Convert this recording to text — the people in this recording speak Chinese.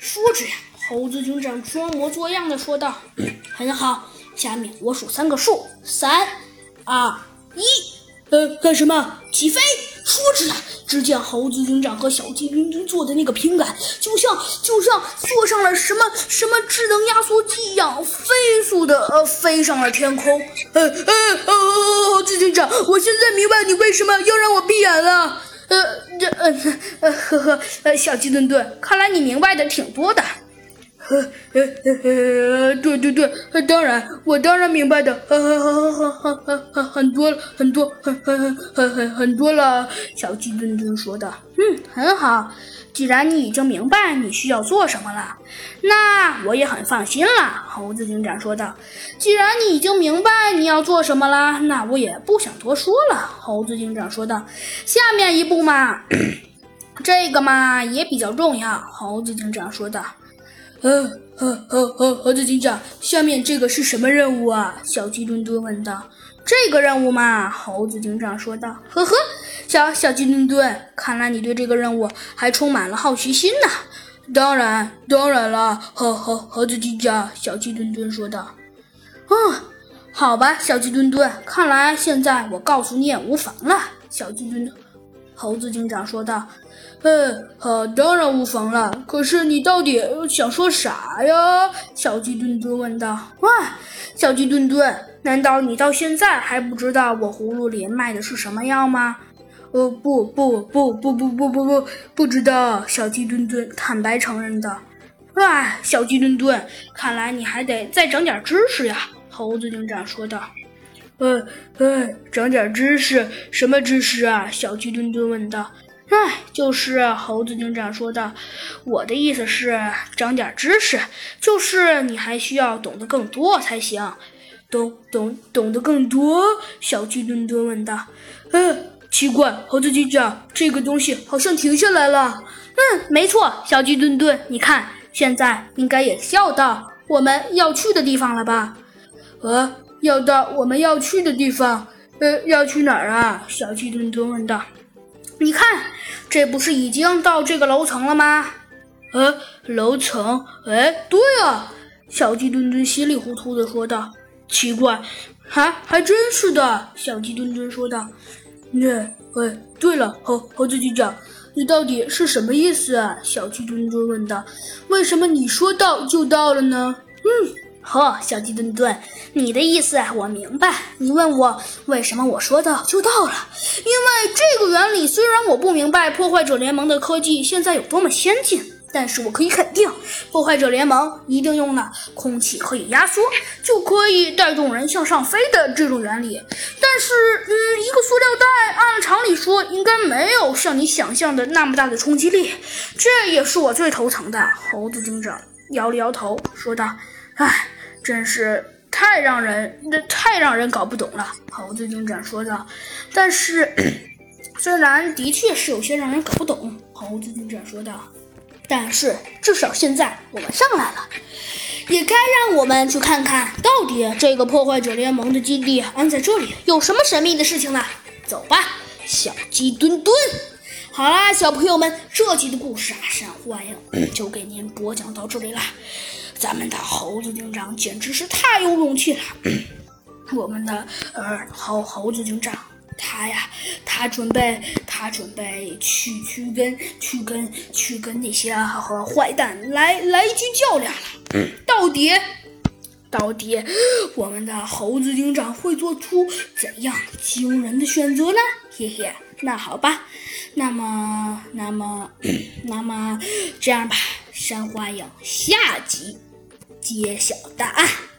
说着呀，猴子警长装模作样的说道：“ 很好，下面我数三个数，三、二、一，呃，干什么？起飞！”说着呀，只见猴子警长和小鸡墩墩坐的那个平杆，就像就像坐上了什么什么智能压缩机一样，飞速的呃飞上了天空。呃呃呃，猴子警长，我现在明白你为什么要让我闭眼了。呃，这呃呵呵，呃，小鸡炖炖，看来你明白的挺多的。呃呃呃呃，对对对，当然，我当然明白的，呃，很很很很很很很多很多很很很很很多了。小鸡墩墩说道，嗯，很好，既然你已经明白你需要做什么了，那我也很放心了。猴子警长说道，既然你已经明白你要做什么了，那我也不想多说了。猴子警长说道，下面一步嘛，这个嘛也比较重要。猴子警长说道。呃，猴猴猴猴子警长，下面这个是什么任务啊？小鸡墩墩问道。这个任务嘛，猴子警长说道。呵呵，小小鸡墩墩，看来你对这个任务还充满了好奇心呢。当然，当然了，猴猴猴子警长，小鸡墩墩说道。嗯，好吧，小鸡墩墩，看来现在我告诉你也无妨了。小鸡墩墩，猴子警长说道。嗯，好，当然无妨了。可是你到底想说啥呀？小鸡墩墩问道。哇，小鸡墩墩，难道你到现在还不知道我葫芦里卖的是什么药吗？呃，不不不不不不不不，不知道。小鸡墩墩坦白承认道。哎，小鸡墩墩，看来你还得再长点知识呀。猴子警长说道。呃哎，长点知识？什么知识啊？小鸡墩墩问道。哎，就是猴子警长说的。我的意思是长点知识，就是你还需要懂得更多才行。懂懂懂得更多？小鸡墩墩问道。嗯，奇怪，猴子警长，这个东西好像停下来了。嗯，没错，小鸡墩墩，你看，现在应该也要到我们要去的地方了吧？呃，要到我们要去的地方？呃，要去哪儿啊？小鸡墩墩问道。你看，这不是已经到这个楼层了吗？呃，楼层？哎，对啊！小鸡墩墩稀里糊涂的说道。奇怪，还还真是的。小鸡墩墩说道。那，哎，对了，猴猴子警长，你到底是什么意思啊？小鸡墩墩问道。为什么你说到就到了呢？嗯。呵，小鸡墩墩，你的意思我明白。你问我为什么我说到就到了？因为这个原理虽然我不明白破坏者联盟的科技现在有多么先进，但是我可以肯定，破坏者联盟一定用了空气可以压缩就可以带动人向上飞的这种原理。但是，嗯，一个塑料袋按常理说应该没有像你想象的那么大的冲击力，这也是我最头疼的。猴子警长摇了摇头说道。唉，真是太让人那太让人搞不懂了。猴子警长说道。但是，虽然的确是有些让人搞不懂，猴子警长说道。但是至少现在我们上来了，也该让我们去看看到底这个破坏者联盟的基地安在这里有什么神秘的事情了。走吧，小鸡墩墩。好啦，小朋友们，这集的故事啊，山幻影就给您播讲到这里了。咱们的猴子警长简直是太有勇气了。我们的呃猴猴子警长，他呀，他准备他准备去去跟去跟去跟那些和坏蛋来来一局较量了。到底到底我们的猴子警长会做出怎样惊人的选择呢？嘿嘿，那好吧，那么那么那么这样吧，山花影下集。揭晓答案。